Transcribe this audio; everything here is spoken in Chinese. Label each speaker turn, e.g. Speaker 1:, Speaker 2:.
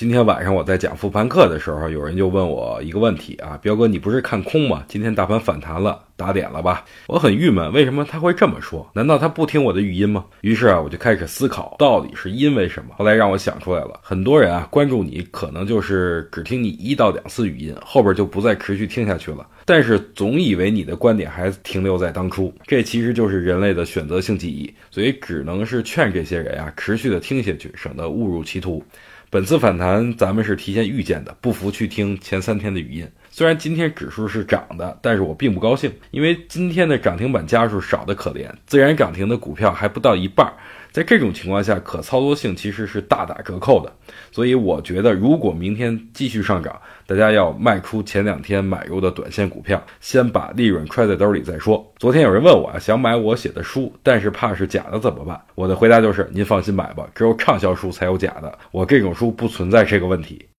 Speaker 1: 今天晚上我在讲复盘课的时候，有人就问我一个问题啊，彪哥，你不是看空吗？今天大盘反弹了，打点了吧？我很郁闷，为什么他会这么说？难道他不听我的语音吗？于是啊，我就开始思考，到底是因为什么？后来让我想出来了，很多人啊关注你，可能就是只听你一到两次语音，后边就不再持续听下去了。但是总以为你的观点还停留在当初，这其实就是人类的选择性记忆，所以只能是劝这些人啊持续的听下去，省得误入歧途。本次反弹咱们是提前预见的，不服去听前三天的语音。虽然今天指数是涨的，但是我并不高兴，因为今天的涨停板家数少得可怜，自然涨停的股票还不到一半。在这种情况下，可操作性其实是大打折扣的。所以我觉得，如果明天继续上涨，大家要卖出前两天买入的短线股票，先把利润揣在兜里再说。昨天有人问我啊想买我写的书，但是怕是假的怎么办？我的回答就是：您放心买吧，只有畅销书才有假的，我这种书不存在这个问题。